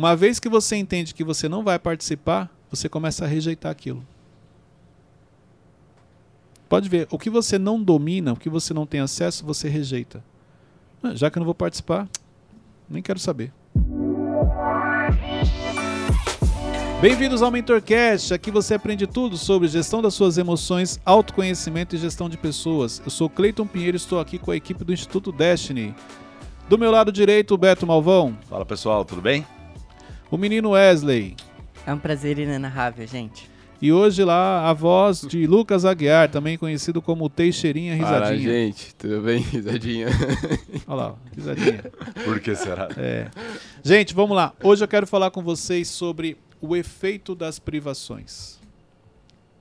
Uma vez que você entende que você não vai participar, você começa a rejeitar aquilo. Pode ver, o que você não domina, o que você não tem acesso, você rejeita. Ah, Já que eu não vou participar, nem quero saber. Bem-vindos ao MentorCast. Aqui você aprende tudo sobre gestão das suas emoções, autoconhecimento e gestão de pessoas. Eu sou Cleiton Pinheiro e estou aqui com a equipe do Instituto Destiny. Do meu lado direito, o Beto Malvão. Fala pessoal, tudo bem? O menino Wesley. É um prazer inenarrável, gente. E hoje lá a voz de Lucas Aguiar, também conhecido como Teixeirinha Risadinha. gente, tudo bem? Risadinha. Olha lá, risadinha. Por que será? É. Gente, vamos lá. Hoje eu quero falar com vocês sobre o efeito das privações.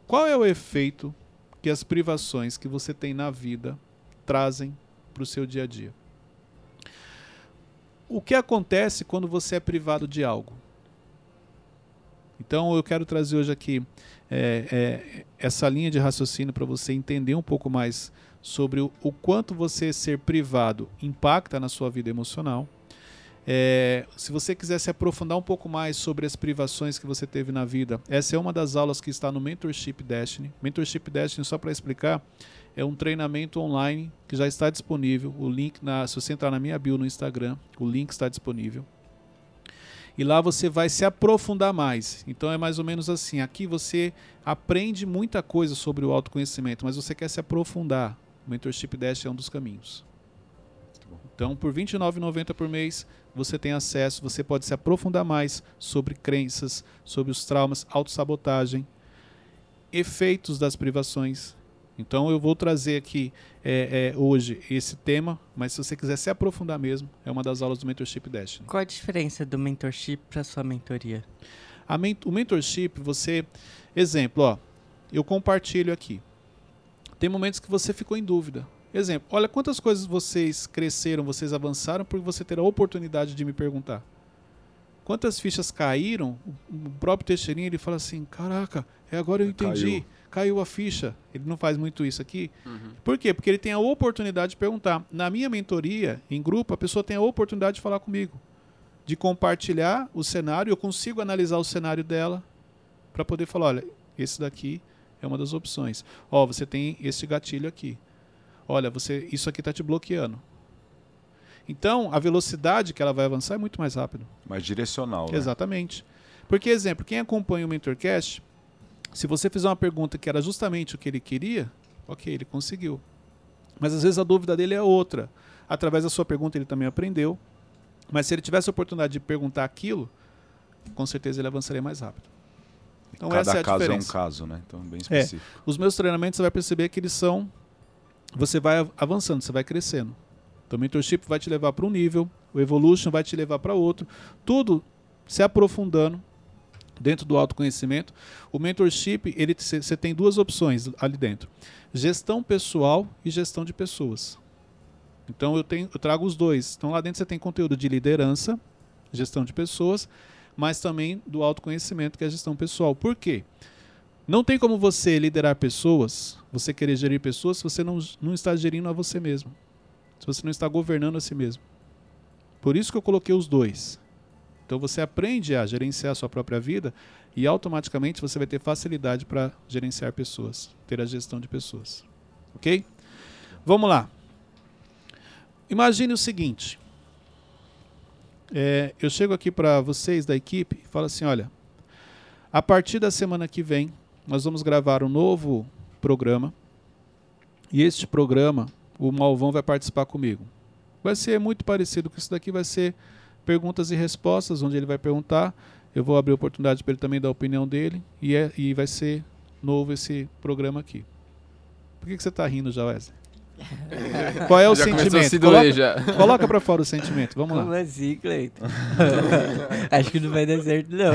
Qual é o efeito que as privações que você tem na vida trazem para o seu dia a dia? O que acontece quando você é privado de algo? Então eu quero trazer hoje aqui é, é, essa linha de raciocínio para você entender um pouco mais sobre o, o quanto você ser privado impacta na sua vida emocional. É, se você quiser se aprofundar um pouco mais sobre as privações que você teve na vida, essa é uma das aulas que está no Mentorship Destiny. Mentorship Destiny, só para explicar, é um treinamento online que já está disponível. O link, na, se você entrar na minha bio no Instagram, o link está disponível. E lá você vai se aprofundar mais. Então é mais ou menos assim. Aqui você aprende muita coisa sobre o autoconhecimento, mas você quer se aprofundar. O Mentorship Dash é um dos caminhos. Então, por R$ 29,90 por mês, você tem acesso, você pode se aprofundar mais sobre crenças, sobre os traumas, autossabotagem, efeitos das privações. Então, eu vou trazer aqui é, é, hoje esse tema, mas se você quiser se aprofundar mesmo, é uma das aulas do Mentorship Dash. Qual a diferença do mentorship para sua mentoria? A men o mentorship, você. Exemplo, ó. Eu compartilho aqui. Tem momentos que você ficou em dúvida. Exemplo, olha quantas coisas vocês cresceram, vocês avançaram por você ter a oportunidade de me perguntar. Quantas fichas caíram? O próprio Teixeirinha ele fala assim: Caraca, é agora eu entendi. Caiu. Caiu a ficha. Ele não faz muito isso aqui. Uhum. Por quê? Porque ele tem a oportunidade de perguntar. Na minha mentoria, em grupo, a pessoa tem a oportunidade de falar comigo de compartilhar o cenário, eu consigo analisar o cenário dela para poder falar, olha, esse daqui é uma das opções. Ó, você tem esse gatilho aqui. Olha, você isso aqui está te bloqueando. Então, a velocidade que ela vai avançar é muito mais rápido. Mais direcional, né? Exatamente. Porque, exemplo, quem acompanha o Mentorcast, se você fizer uma pergunta que era justamente o que ele queria, ok, ele conseguiu. Mas às vezes a dúvida dele é outra. Através da sua pergunta ele também aprendeu. Mas se ele tivesse a oportunidade de perguntar aquilo, com certeza ele avançaria mais rápido. Então Cada essa é a caso diferença. é um caso, né? Então bem específico. É, os meus treinamentos você vai perceber que eles são você vai avançando, você vai crescendo. Então o mentorship vai te levar para um nível, o evolution vai te levar para outro, tudo se aprofundando dentro do autoconhecimento. O mentorship, ele você tem duas opções ali dentro: gestão pessoal e gestão de pessoas. Então eu, tenho, eu trago os dois. Então lá dentro você tem conteúdo de liderança, gestão de pessoas, mas também do autoconhecimento, que é a gestão pessoal. Por quê? Não tem como você liderar pessoas, você querer gerir pessoas, se você não, não está gerindo a você mesmo. Se você não está governando a si mesmo. Por isso que eu coloquei os dois. Então você aprende a gerenciar a sua própria vida e automaticamente você vai ter facilidade para gerenciar pessoas, ter a gestão de pessoas. Ok? Vamos lá. Imagine o seguinte. É, eu chego aqui para vocês da equipe e falo assim: olha, a partir da semana que vem, nós vamos gravar um novo programa. E este programa, o Malvão vai participar comigo. Vai ser muito parecido com isso daqui, vai ser perguntas e respostas, onde ele vai perguntar. Eu vou abrir a oportunidade para ele também dar a opinião dele. E, é, e vai ser novo esse programa aqui. Por que, que você está rindo já, Wesley? Qual é o já sentimento? Coloca, já. coloca pra fora o sentimento. Vamos Como lá. assim, Cleiton? Acho que não vai dar certo, não.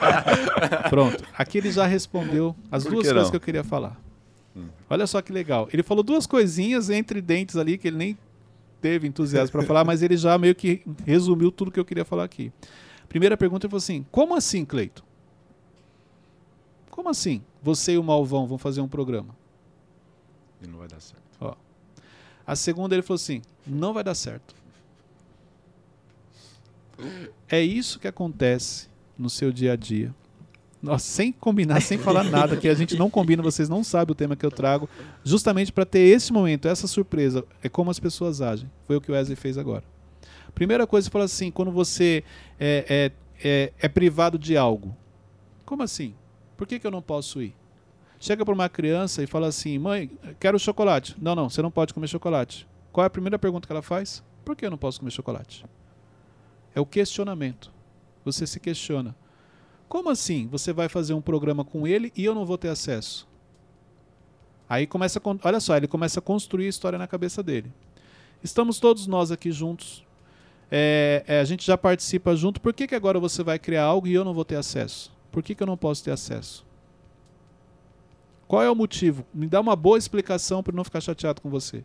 Pronto. Aqui ele já respondeu as Por duas que coisas não? que eu queria falar. Hum. Olha só que legal. Ele falou duas coisinhas entre dentes ali que ele nem teve entusiasmo para falar, mas ele já meio que resumiu tudo que eu queria falar aqui. Primeira pergunta ele falou assim: Como assim, Cleito? Como assim? Você e o Malvão vão fazer um programa? E não vai dar certo. A segunda ele falou assim: Não vai dar certo. É isso que acontece no seu dia a dia. Nossa, sem combinar, sem falar nada, que a gente não combina, vocês não sabem o tema que eu trago, justamente para ter esse momento, essa surpresa. É como as pessoas agem. Foi o que o Wesley fez agora. Primeira coisa, fala assim: quando você é, é, é, é privado de algo. Como assim? Por que, que eu não posso ir? Chega para uma criança e fala assim: mãe, quero chocolate. Não, não, você não pode comer chocolate. Qual é a primeira pergunta que ela faz? Por que eu não posso comer chocolate? É o questionamento. Você se questiona. Como assim? Você vai fazer um programa com ele e eu não vou ter acesso? Aí começa, a, olha só, ele começa a construir a história na cabeça dele. Estamos todos nós aqui juntos. É, é, a gente já participa junto. Por que, que agora você vai criar algo e eu não vou ter acesso? Por que, que eu não posso ter acesso? Qual é o motivo? Me dá uma boa explicação para não ficar chateado com você.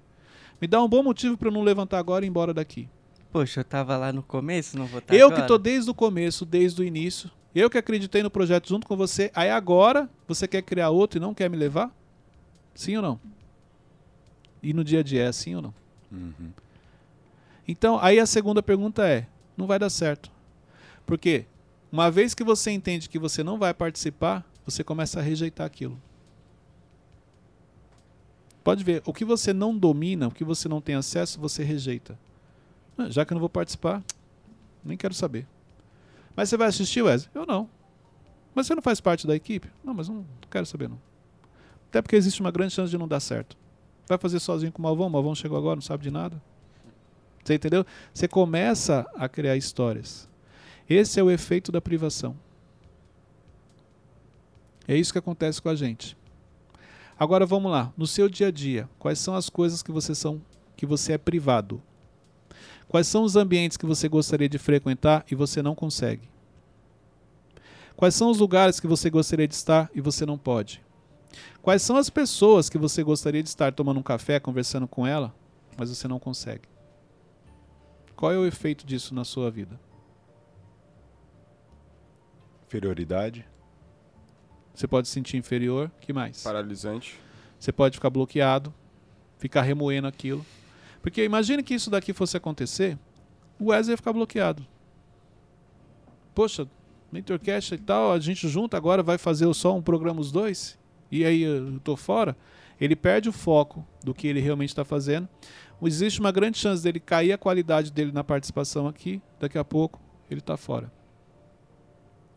Me dá um bom motivo para eu não levantar agora e ir embora daqui. Poxa, eu tava lá no começo, não vou estar Eu agora. que tô desde o começo, desde o início. Eu que acreditei no projeto junto com você. Aí agora você quer criar outro e não quer me levar? Sim ou não? E no dia a dia é sim ou não? Uhum. Então, aí a segunda pergunta é: não vai dar certo. Porque uma vez que você entende que você não vai participar, você começa a rejeitar aquilo. Pode ver, o que você não domina, o que você não tem acesso, você rejeita. Ah, já que eu não vou participar, nem quero saber. Mas você vai assistir, Wesley? Eu não. Mas você não faz parte da equipe? Não, mas não quero saber não. Até porque existe uma grande chance de não dar certo. Vai fazer sozinho com o Malvão? O Malvão chegou agora, não sabe de nada. Você entendeu? Você começa a criar histórias. Esse é o efeito da privação. É isso que acontece com a gente. Agora vamos lá, no seu dia a dia, quais são as coisas que você são que você é privado? Quais são os ambientes que você gostaria de frequentar e você não consegue? Quais são os lugares que você gostaria de estar e você não pode? Quais são as pessoas que você gostaria de estar tomando um café, conversando com ela, mas você não consegue? Qual é o efeito disso na sua vida? Inferioridade. Você pode se sentir inferior. que mais? Paralisante. Você pode ficar bloqueado, ficar remoendo aquilo. Porque imagine que isso daqui fosse acontecer, o Wesley ia ficar bloqueado. Poxa, Mentorcast e tal, a gente junta agora, vai fazer só um programa os dois, e aí eu tô fora. Ele perde o foco do que ele realmente está fazendo. Existe uma grande chance dele cair a qualidade dele na participação aqui, daqui a pouco ele está fora.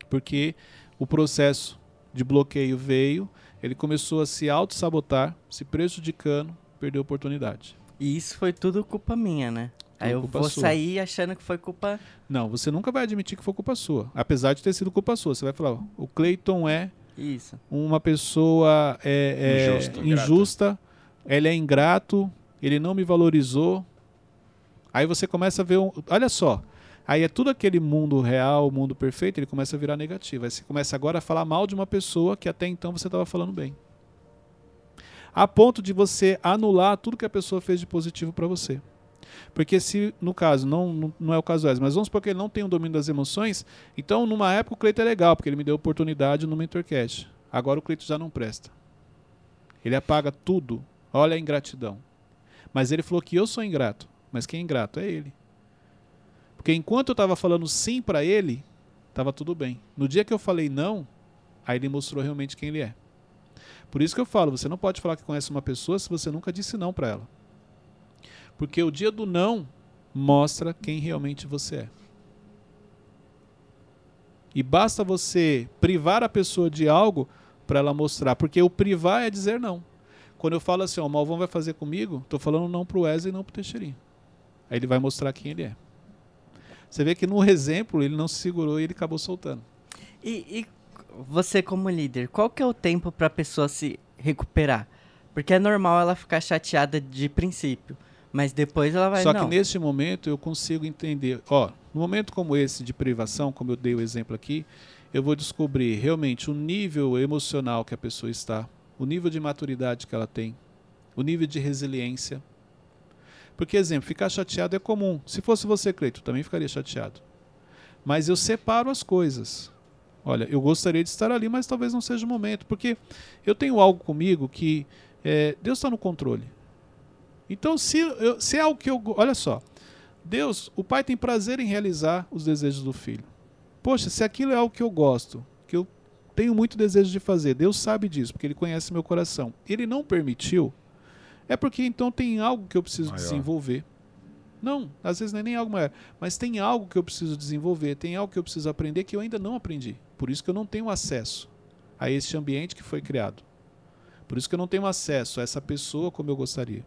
Porque o processo de bloqueio veio, ele começou a se auto-sabotar, se prejudicando, perdeu a oportunidade. E isso foi tudo culpa minha, né? Aí eu vou sua. sair achando que foi culpa. Não, você nunca vai admitir que foi culpa sua. Apesar de ter sido culpa sua. Você vai falar, o Clayton é isso. uma pessoa é, é injusta, injusta ele é ingrato, ele não me valorizou. Aí você começa a ver. Um, olha só, Aí é tudo aquele mundo real, mundo perfeito, ele começa a virar negativo. Aí você começa agora a falar mal de uma pessoa que até então você estava falando bem. A ponto de você anular tudo que a pessoa fez de positivo para você. Porque se, no caso, não, não é o caso mas vamos supor que ele não tem o domínio das emoções, então numa época o Cleiton é legal, porque ele me deu oportunidade no Mentorcast. Agora o Cleiton já não presta. Ele apaga tudo. Olha a ingratidão. Mas ele falou que eu sou ingrato. Mas quem é ingrato é ele. Porque enquanto eu estava falando sim para ele, estava tudo bem. No dia que eu falei não, aí ele mostrou realmente quem ele é. Por isso que eu falo, você não pode falar que conhece uma pessoa se você nunca disse não para ela. Porque o dia do não mostra quem realmente você é. E basta você privar a pessoa de algo para ela mostrar. Porque o privar é dizer não. Quando eu falo assim, ó, o Malvão vai fazer comigo, estou falando não para o Wesley e não para o Teixeirinho. Aí ele vai mostrar quem ele é. Você vê que no exemplo ele não se segurou e ele acabou soltando. E, e você como líder, qual que é o tempo para a pessoa se recuperar? Porque é normal ela ficar chateada de princípio, mas depois ela vai Só não. que nesse momento eu consigo entender, ó, no momento como esse de privação, como eu dei o exemplo aqui, eu vou descobrir realmente o nível emocional que a pessoa está, o nível de maturidade que ela tem, o nível de resiliência, porque, exemplo, ficar chateado é comum. Se fosse você, Cleito, também ficaria chateado. Mas eu separo as coisas. Olha, eu gostaria de estar ali, mas talvez não seja o momento. Porque eu tenho algo comigo que é, Deus está no controle. Então, se, eu, se é algo que eu. Olha só. Deus, o pai tem prazer em realizar os desejos do filho. Poxa, se aquilo é algo que eu gosto, que eu tenho muito desejo de fazer, Deus sabe disso, porque Ele conhece meu coração. Ele não permitiu, é porque então tem algo que eu preciso Maior. desenvolver. Não, às vezes não é nem algo maior, mas tem algo que eu preciso desenvolver, tem algo que eu preciso aprender que eu ainda não aprendi. Por isso que eu não tenho acesso a esse ambiente que foi criado. Por isso que eu não tenho acesso a essa pessoa como eu gostaria.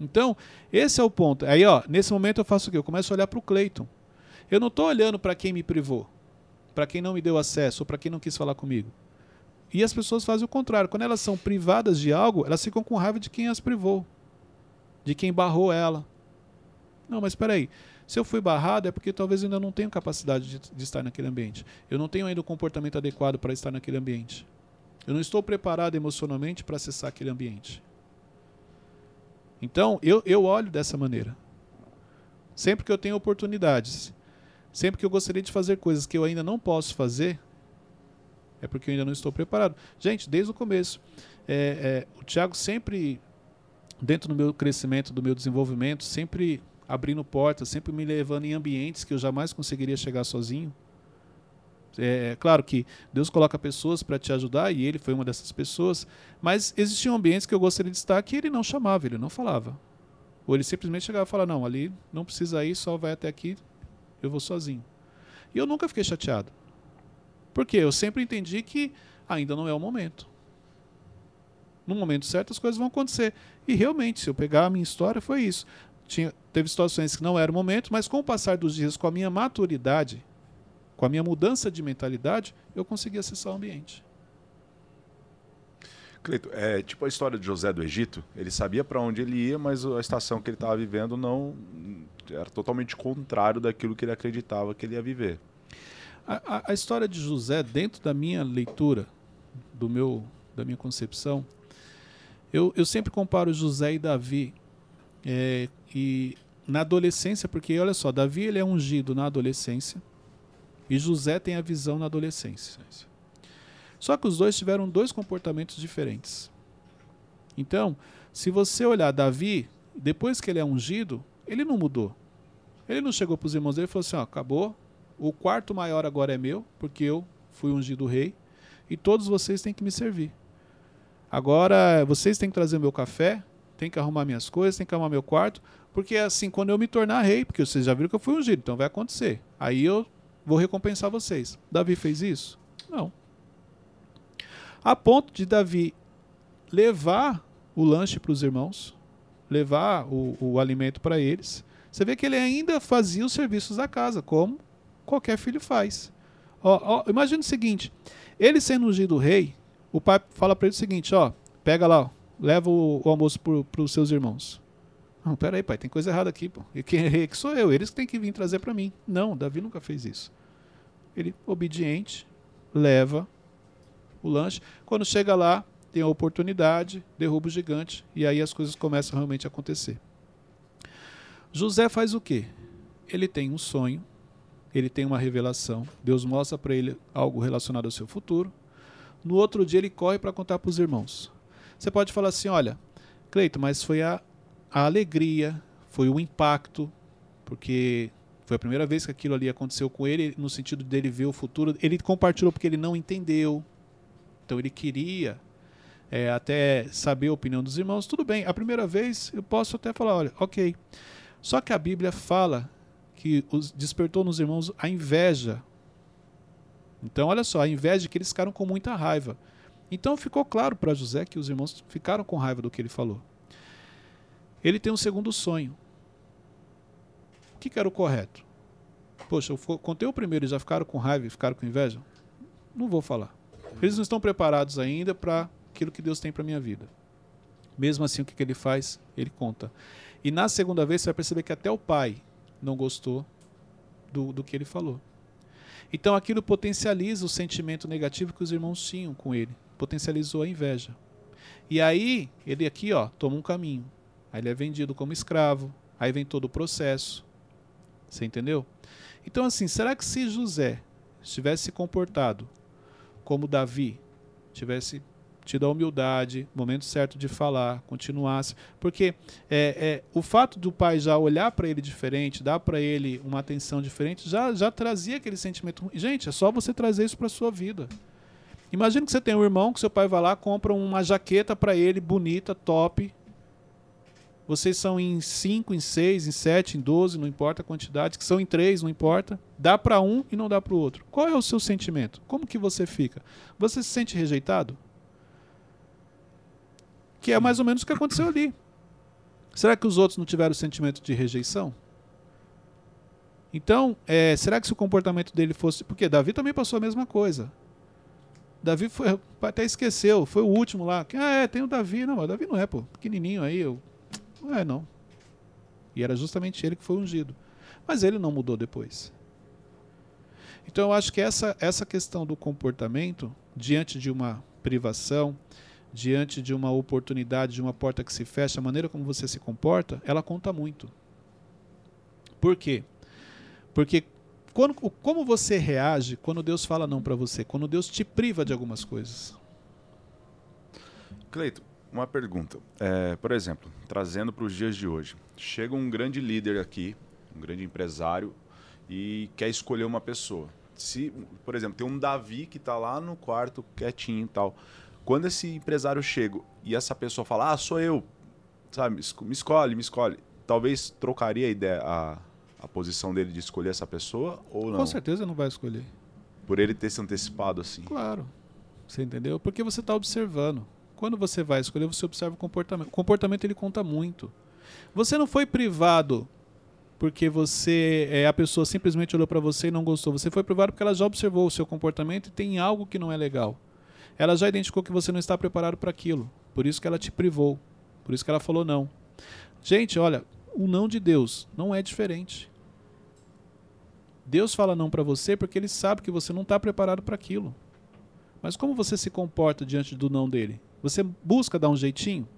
Então, esse é o ponto. Aí, ó, nesse momento eu faço o quê? Eu começo a olhar para o Cleiton. Eu não estou olhando para quem me privou, para quem não me deu acesso, ou para quem não quis falar comigo. E as pessoas fazem o contrário. Quando elas são privadas de algo, elas ficam com raiva de quem as privou, de quem barrou ela. Não, mas espera aí. Se eu fui barrado é porque talvez eu ainda não tenho capacidade de, de estar naquele ambiente. Eu não tenho ainda o comportamento adequado para estar naquele ambiente. Eu não estou preparado emocionalmente para acessar aquele ambiente. Então, eu, eu olho dessa maneira. Sempre que eu tenho oportunidades, sempre que eu gostaria de fazer coisas que eu ainda não posso fazer, é porque eu ainda não estou preparado. Gente, desde o começo, é, é, o Tiago sempre, dentro do meu crescimento, do meu desenvolvimento, sempre abrindo portas, sempre me levando em ambientes que eu jamais conseguiria chegar sozinho. É, é claro que Deus coloca pessoas para te ajudar e ele foi uma dessas pessoas, mas existiam ambientes que eu gostaria de estar que ele não chamava, ele não falava. Ou ele simplesmente chegava e falava: Não, ali não precisa ir, só vai até aqui, eu vou sozinho. E eu nunca fiquei chateado. Porque eu sempre entendi que ainda não é o momento. No momento certo as coisas vão acontecer. E realmente, se eu pegar a minha história, foi isso. Tinha, teve situações que não era o momento, mas com o passar dos dias, com a minha maturidade, com a minha mudança de mentalidade, eu consegui acessar o ambiente. Cleito, é tipo a história de José do Egito. Ele sabia para onde ele ia, mas a estação que ele estava vivendo não era totalmente contrário daquilo que ele acreditava que ele ia viver. A, a, a história de José, dentro da minha leitura, do meu, da minha concepção, eu, eu sempre comparo José e Davi. É, e na adolescência, porque olha só, Davi ele é ungido na adolescência e José tem a visão na adolescência. Só que os dois tiveram dois comportamentos diferentes. Então, se você olhar Davi, depois que ele é ungido, ele não mudou. Ele não chegou para os irmãos dele e falou assim: ó, acabou, o quarto maior agora é meu, porque eu fui ungido rei, e todos vocês têm que me servir. Agora, vocês têm que trazer meu café, têm que arrumar minhas coisas, têm que arrumar meu quarto, porque assim, quando eu me tornar rei, porque vocês já viram que eu fui ungido, então vai acontecer. Aí eu vou recompensar vocês. Davi fez isso? Não. A ponto de Davi levar o lanche para os irmãos, levar o, o alimento para eles. Você vê que ele ainda fazia os serviços da casa, como qualquer filho faz. Imagina o seguinte: ele sendo ungido rei, o pai fala para ele o seguinte: ó, pega lá, leva o, o almoço para os seus irmãos. Não, peraí, pai, tem coisa errada aqui, pô. E é rei que sou eu, eles que têm que vir trazer para mim. Não, Davi nunca fez isso. Ele, obediente, leva o lanche. Quando chega lá, tem a oportunidade, derruba o gigante, e aí as coisas começam realmente a acontecer. José faz o quê? Ele tem um sonho, ele tem uma revelação, Deus mostra para ele algo relacionado ao seu futuro. No outro dia ele corre para contar para os irmãos. Você pode falar assim: olha, Cleito, mas foi a a alegria, foi o impacto, porque foi a primeira vez que aquilo ali aconteceu com ele, no sentido dele ver o futuro. Ele compartilhou porque ele não entendeu. Então ele queria é, até saber a opinião dos irmãos. Tudo bem, a primeira vez eu posso até falar, olha, ok. Só que a Bíblia fala que os, despertou nos irmãos a inveja. Então, olha só, a inveja que eles ficaram com muita raiva. Então ficou claro para José que os irmãos ficaram com raiva do que ele falou. Ele tem um segundo sonho. O que, que era o correto? Poxa, eu contei o primeiro e já ficaram com raiva e ficaram com inveja? Não vou falar. Eles não estão preparados ainda para aquilo que Deus tem para minha vida. Mesmo assim, o que, que ele faz? Ele conta. E na segunda vez você vai perceber que até o pai não gostou do, do que ele falou. Então aquilo potencializa o sentimento negativo que os irmãos tinham com ele. Potencializou a inveja. E aí, ele aqui, ó, toma um caminho. Aí ele é vendido como escravo. Aí vem todo o processo. Você entendeu? Então, assim, será que se José tivesse se comportado como Davi, tivesse tido a humildade, momento certo de falar, continuasse. Porque é, é, o fato do pai já olhar para ele diferente, dar para ele uma atenção diferente, já, já trazia aquele sentimento. Gente, é só você trazer isso para sua vida. Imagina que você tem um irmão que seu pai vai lá, compra uma jaqueta para ele, bonita, top, vocês são em 5, em 6, em 7, em 12, não importa a quantidade, que são em 3, não importa. Dá para um e não dá para o outro. Qual é o seu sentimento? Como que você fica? Você se sente rejeitado? Que é mais ou menos o que aconteceu ali. Será que os outros não tiveram o sentimento de rejeição? Então, é, será que se o comportamento dele fosse. Porque Davi também passou a mesma coisa. Davi foi, até esqueceu, foi o último lá. Ah, é, tem o Davi. Não, o Davi não é, pô. Pequenininho aí, eu não é, não. E era justamente ele que foi ungido. Mas ele não mudou depois. Então eu acho que essa, essa questão do comportamento, diante de uma privação, diante de uma oportunidade, de uma porta que se fecha, a maneira como você se comporta, ela conta muito. Por quê? Porque quando, como você reage quando Deus fala não para você, quando Deus te priva de algumas coisas? Cleito, uma pergunta. É, por exemplo, trazendo para os dias de hoje. Chega um grande líder aqui, um grande empresário, e quer escolher uma pessoa. Se, por exemplo, tem um Davi que está lá no quarto quietinho e tal. Quando esse empresário chega e essa pessoa fala, ah, sou eu, sabe, me escolhe, me escolhe. Talvez trocaria a ideia, a, a posição dele de escolher essa pessoa ou não? Com certeza não vai escolher. Por ele ter se antecipado assim. Claro. Você entendeu? Porque você está observando. Quando você vai escolher, você observa o comportamento. O comportamento ele conta muito. Você não foi privado porque você é a pessoa simplesmente olhou para você e não gostou. Você foi privado porque ela já observou o seu comportamento e tem algo que não é legal. Ela já identificou que você não está preparado para aquilo. Por isso que ela te privou. Por isso que ela falou não. Gente, olha, o não de Deus não é diferente. Deus fala não para você porque ele sabe que você não está preparado para aquilo. Mas como você se comporta diante do não dele? Você busca dar um jeitinho?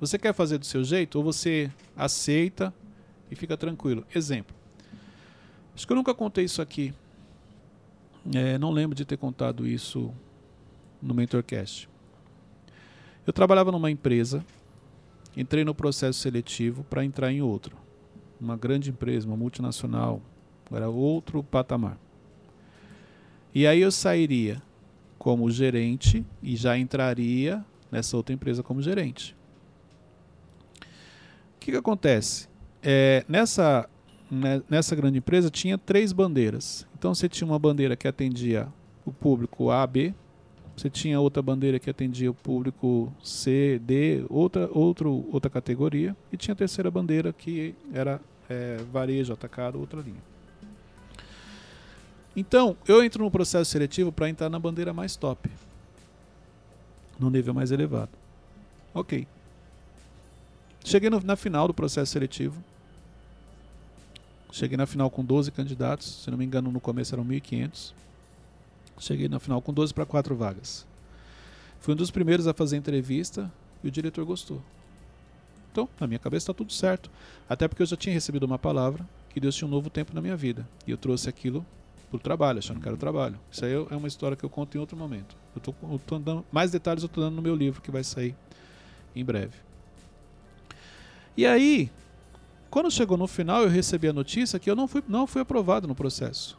Você quer fazer do seu jeito ou você aceita e fica tranquilo? Exemplo. Acho que eu nunca contei isso aqui. É, não lembro de ter contado isso no Mentorcast. Eu trabalhava numa empresa, entrei no processo seletivo para entrar em outra. Uma grande empresa, uma multinacional, era outro patamar. E aí eu sairia como gerente e já entraria nessa outra empresa como gerente. O que, que acontece? É, nessa, né, nessa grande empresa tinha três bandeiras. Então você tinha uma bandeira que atendia o público A, B, você tinha outra bandeira que atendia o público C, D, outra, outro, outra categoria, e tinha a terceira bandeira que era é, varejo, atacado, outra linha. Então, eu entro no processo seletivo para entrar na bandeira mais top. No nível mais elevado. Ok. Cheguei no, na final do processo seletivo. Cheguei na final com 12 candidatos. Se não me engano, no começo eram 1.500. Cheguei na final com 12 para 4 vagas. Fui um dos primeiros a fazer a entrevista e o diretor gostou. Então, na minha cabeça está tudo certo. Até porque eu já tinha recebido uma palavra que Deus tinha um novo tempo na minha vida. E eu trouxe aquilo pro trabalho, achando que era o trabalho. Isso aí é uma história que eu conto em outro momento. Eu tô, eu tô dando, mais detalhes eu tô dando no meu livro que vai sair em breve. E aí, quando chegou no final, eu recebi a notícia que eu não fui, não fui aprovado no processo.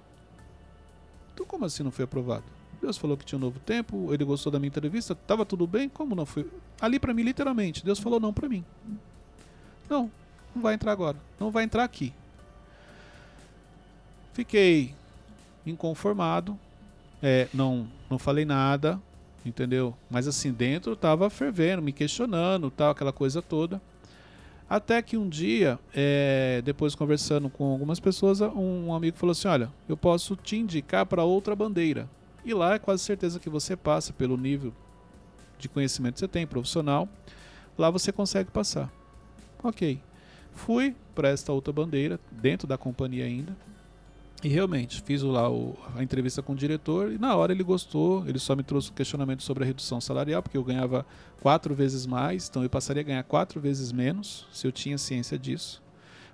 Então, como assim não fui aprovado? Deus falou que tinha um novo tempo, ele gostou da minha entrevista, estava tudo bem, como não fui? Ali para mim, literalmente, Deus falou não para mim. Não, não vai entrar agora, não vai entrar aqui. Fiquei inconformado, é, não, não falei nada, entendeu? Mas assim, dentro tava fervendo, me questionando, tal, aquela coisa toda. Até que um dia, é, depois conversando com algumas pessoas, um amigo falou assim: Olha, eu posso te indicar para outra bandeira. E lá é quase certeza que você passa pelo nível de conhecimento que você tem, profissional. Lá você consegue passar. Ok. Fui para esta outra bandeira, dentro da companhia ainda. E realmente, fiz lá o, a entrevista com o diretor e na hora ele gostou. Ele só me trouxe um questionamento sobre a redução salarial, porque eu ganhava quatro vezes mais, então eu passaria a ganhar quatro vezes menos, se eu tinha ciência disso.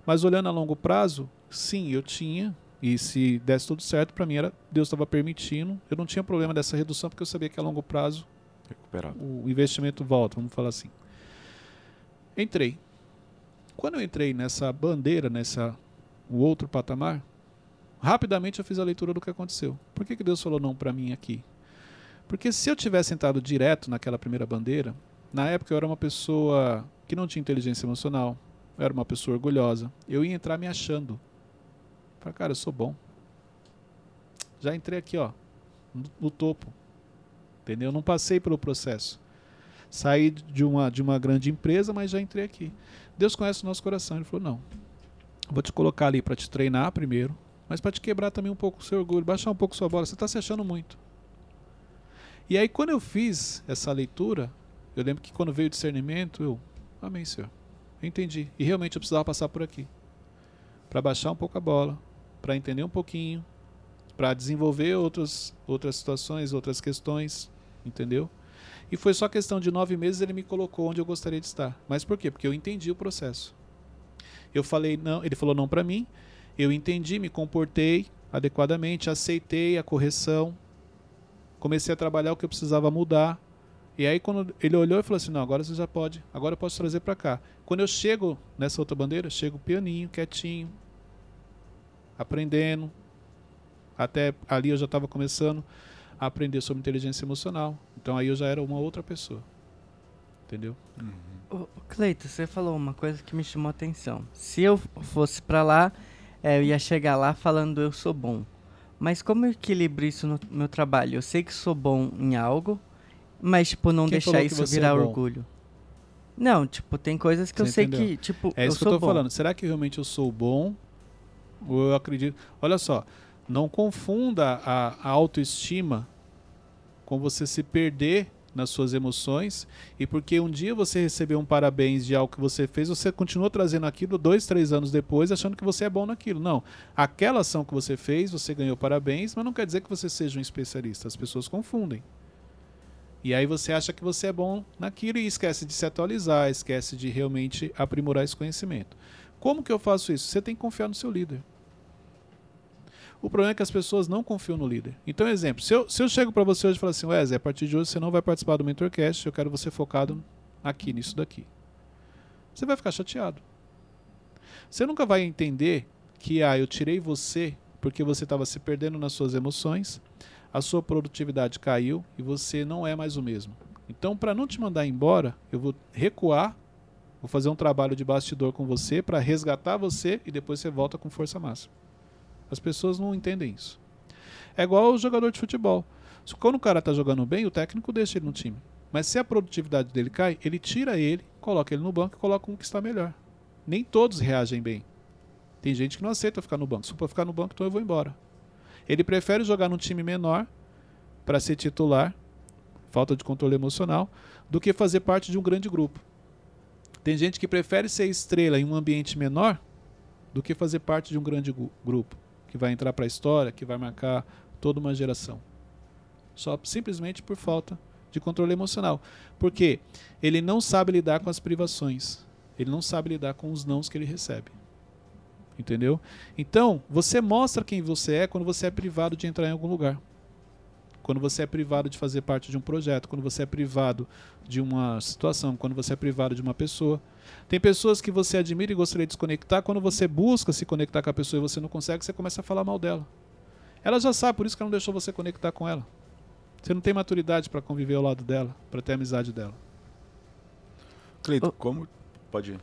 Mas olhando a longo prazo, sim, eu tinha. E se desse tudo certo, para mim era Deus estava permitindo. Eu não tinha problema dessa redução, porque eu sabia que a longo prazo Recuperar. o investimento volta, vamos falar assim. Entrei. Quando eu entrei nessa bandeira, nessa o outro patamar, rapidamente eu fiz a leitura do que aconteceu. Por que, que Deus falou não para mim aqui? Porque se eu tivesse entrado direto naquela primeira bandeira, na época eu era uma pessoa que não tinha inteligência emocional, eu era uma pessoa orgulhosa, eu ia entrar me achando. Falei, cara, eu sou bom. Já entrei aqui, ó, no, topo. Entendeu? Eu não passei pelo processo. Saí de uma, de uma grande empresa, mas já entrei aqui. Deus conhece o nosso coração. Ele falou: não, vou te colocar ali para te treinar primeiro, mas para te quebrar também um pouco o seu orgulho, baixar um pouco sua bola. Você está se achando muito. E aí, quando eu fiz essa leitura, eu lembro que quando veio o discernimento, eu, amém, Senhor. Eu entendi. E realmente eu precisava passar por aqui. Para baixar um pouco a bola, para entender um pouquinho, para desenvolver outras, outras situações, outras questões, entendeu? E foi só questão de nove meses ele me colocou onde eu gostaria de estar. Mas por quê? Porque eu entendi o processo. Eu falei não, ele falou não para mim. Eu entendi, me comportei adequadamente, aceitei a correção, comecei a trabalhar o que eu precisava mudar. E aí quando ele olhou e falou assim, não, agora você já pode, agora eu posso trazer para cá. Quando eu chego nessa outra bandeira, chego pianinho, quietinho, aprendendo. Até ali eu já estava começando a aprender sobre inteligência emocional. Então aí eu já era uma outra pessoa. Entendeu? Ô, Cleito, você falou uma coisa que me chamou a atenção. Se eu fosse pra lá, é, eu ia chegar lá falando eu sou bom. Mas como eu equilibro isso no meu trabalho? Eu sei que sou bom em algo, mas tipo não Quem deixar isso você virar é orgulho. Não, tipo, tem coisas que eu Você sei entendeu? que, tipo, É eu isso que eu tô bom. falando. Será que realmente eu sou bom? Ou eu acredito. Olha só, não confunda a, a autoestima com você se perder nas suas emoções e porque um dia você recebeu um parabéns de algo que você fez, você continua trazendo aquilo dois, três anos depois, achando que você é bom naquilo. Não. Aquela ação que você fez, você ganhou parabéns, mas não quer dizer que você seja um especialista. As pessoas confundem. E aí você acha que você é bom naquilo e esquece de se atualizar, esquece de realmente aprimorar esse conhecimento. Como que eu faço isso? Você tem que confiar no seu líder. O problema é que as pessoas não confiam no líder. Então, exemplo, se eu, se eu chego para você hoje e falar assim, Wesley, a partir de hoje você não vai participar do Mentorcast, eu quero você focado aqui, nisso daqui. Você vai ficar chateado. Você nunca vai entender que, ah, eu tirei você porque você estava se perdendo nas suas emoções, a sua produtividade caiu e você não é mais o mesmo. Então, para não te mandar embora, eu vou recuar, vou fazer um trabalho de bastidor com você para resgatar você e depois você volta com força máxima. As pessoas não entendem isso. É igual o jogador de futebol. Quando o cara está jogando bem, o técnico deixa ele no time. Mas se a produtividade dele cai, ele tira ele, coloca ele no banco e coloca um que está melhor. Nem todos reagem bem. Tem gente que não aceita ficar no banco. Se for ficar no banco, então eu vou embora. Ele prefere jogar num time menor para ser titular, falta de controle emocional, do que fazer parte de um grande grupo. Tem gente que prefere ser estrela em um ambiente menor do que fazer parte de um grande grupo, que vai entrar para a história, que vai marcar toda uma geração. Só simplesmente por falta de controle emocional. Porque ele não sabe lidar com as privações. Ele não sabe lidar com os nãos que ele recebe. Entendeu? Então, você mostra quem você é quando você é privado de entrar em algum lugar. Quando você é privado de fazer parte de um projeto, quando você é privado de uma situação, quando você é privado de uma pessoa. Tem pessoas que você admira e gostaria de se conectar, quando você busca se conectar com a pessoa e você não consegue, você começa a falar mal dela. Ela já sabe, por isso que ela não deixou você conectar com ela. Você não tem maturidade para conviver ao lado dela, para ter amizade dela. Cleito, Ô- como. Pode ir.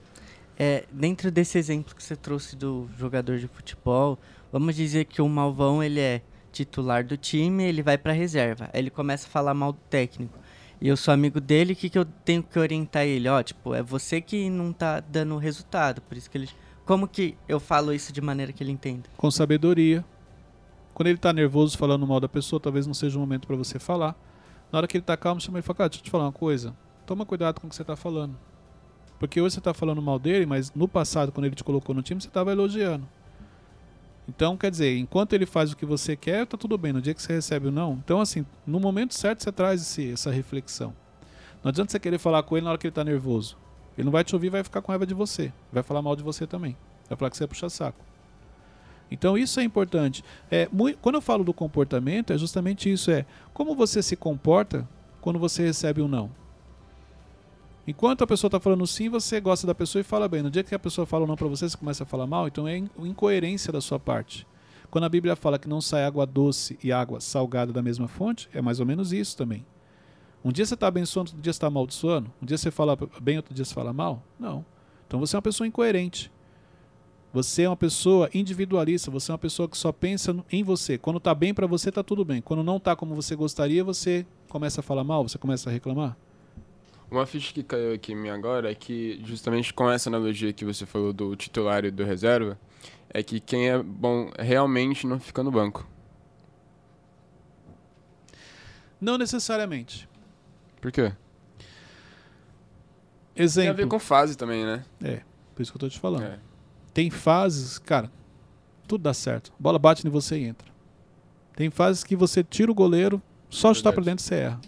É, dentro desse exemplo que você trouxe do jogador de futebol, vamos dizer que o Malvão ele é titular do time, ele vai pra reserva. Aí ele começa a falar mal do técnico. E eu sou amigo dele, o que, que eu tenho que orientar ele? Ó, tipo, é você que não tá dando resultado, por isso que ele. Como que eu falo isso de maneira que ele entenda? com sabedoria. Quando ele está nervoso falando mal da pessoa, talvez não seja o momento para você falar. Na hora que ele está calmo, chama ele e fala: Cara, deixa eu te falar uma coisa. Toma cuidado com o que você está falando. Porque hoje você está falando mal dele, mas no passado, quando ele te colocou no time, você estava elogiando. Então, quer dizer, enquanto ele faz o que você quer, tá tudo bem. No dia que você recebe o não, então, assim, no momento certo você traz esse, essa reflexão. Não adianta você querer falar com ele na hora que ele está nervoso. Ele não vai te ouvir, vai ficar com raiva de você. Vai falar mal de você também. Vai falar que você é puxa-saco. Então isso é importante. É, mui- quando eu falo do comportamento, é justamente isso: é como você se comporta quando você recebe um não? Enquanto a pessoa está falando sim, você gosta da pessoa e fala bem. No dia que a pessoa fala não para você, você começa a falar mal, então é incoerência da sua parte. Quando a Bíblia fala que não sai água doce e água salgada da mesma fonte, é mais ou menos isso também. Um dia você está abençoando, outro dia você está amaldiçoando. Um dia você fala bem, outro dia você fala mal. Não. Então você é uma pessoa incoerente. Você é uma pessoa individualista, você é uma pessoa que só pensa em você. Quando está bem para você, está tudo bem. Quando não está como você gostaria, você começa a falar mal, você começa a reclamar. Uma ficha que caiu aqui em mim agora é que, justamente com essa analogia que você falou do titular e do reserva, é que quem é bom realmente não fica no banco. Não necessariamente. Por quê? Exemplo. Tem a ver com fase também, né? É, por isso que eu tô te falando. É. Tem fases, cara, tudo dá certo. A bola bate em você e entra. Tem fases que você tira o goleiro, só chutar para dentro você erra.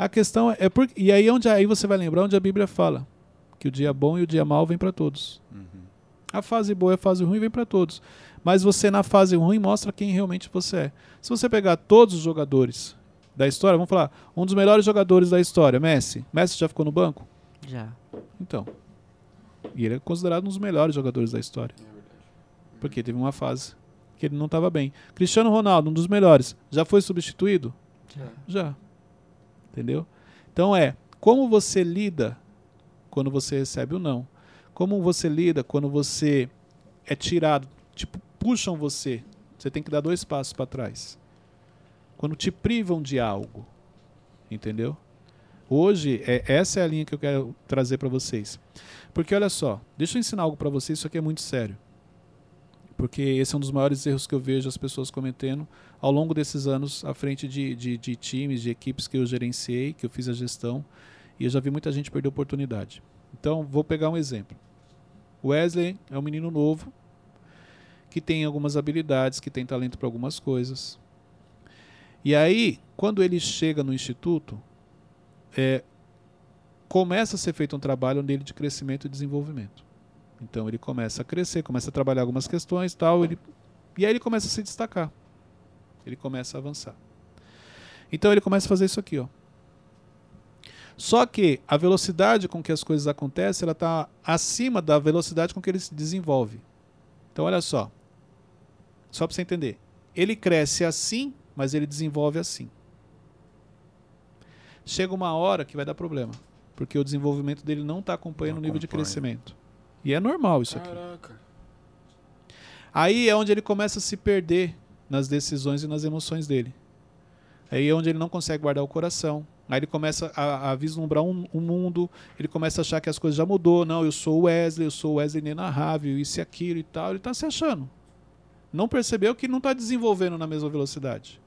A questão é porque e aí onde aí você vai lembrar onde a Bíblia fala que o dia bom e o dia mal vem para todos. Uhum. A fase boa e a fase ruim vem para todos. Mas você na fase ruim mostra quem realmente você é. Se você pegar todos os jogadores da história, vamos falar, um dos melhores jogadores da história, Messi. Messi já ficou no banco? Já. Então. E ele é considerado um dos melhores jogadores da história. Porque teve uma fase que ele não estava bem. Cristiano Ronaldo, um dos melhores, já foi substituído? Já. Já. Entendeu? Então é como você lida quando você recebe o não. Como você lida quando você é tirado, tipo, puxam você. Você tem que dar dois passos para trás. Quando te privam de algo. Entendeu? Hoje, é, essa é a linha que eu quero trazer para vocês. Porque olha só, deixa eu ensinar algo para vocês, isso aqui é muito sério. Porque esse é um dos maiores erros que eu vejo as pessoas cometendo ao longo desses anos à frente de, de, de times, de equipes que eu gerenciei, que eu fiz a gestão, e eu já vi muita gente perder oportunidade. Então, vou pegar um exemplo. Wesley é um menino novo, que tem algumas habilidades, que tem talento para algumas coisas. E aí, quando ele chega no instituto, é, começa a ser feito um trabalho nele de crescimento e desenvolvimento. Então ele começa a crescer, começa a trabalhar algumas questões tal, ele, e aí ele começa a se destacar. Ele começa a avançar. Então ele começa a fazer isso aqui, ó. Só que a velocidade com que as coisas acontecem, ela está acima da velocidade com que ele se desenvolve. Então olha só. Só para você entender. Ele cresce assim, mas ele desenvolve assim. Chega uma hora que vai dar problema, porque o desenvolvimento dele não está acompanhando Não o nível de acompanha. crescimento. E é normal isso aqui. Caraca. Aí é onde ele começa a se perder nas decisões e nas emoções dele. Aí é onde ele não consegue guardar o coração. Aí ele começa a, a vislumbrar um, um mundo, ele começa a achar que as coisas já mudou. Não, eu sou o Wesley, eu sou o Wesley inenarrável, isso e aquilo e tal. Ele está se achando. Não percebeu que não está desenvolvendo na mesma velocidade.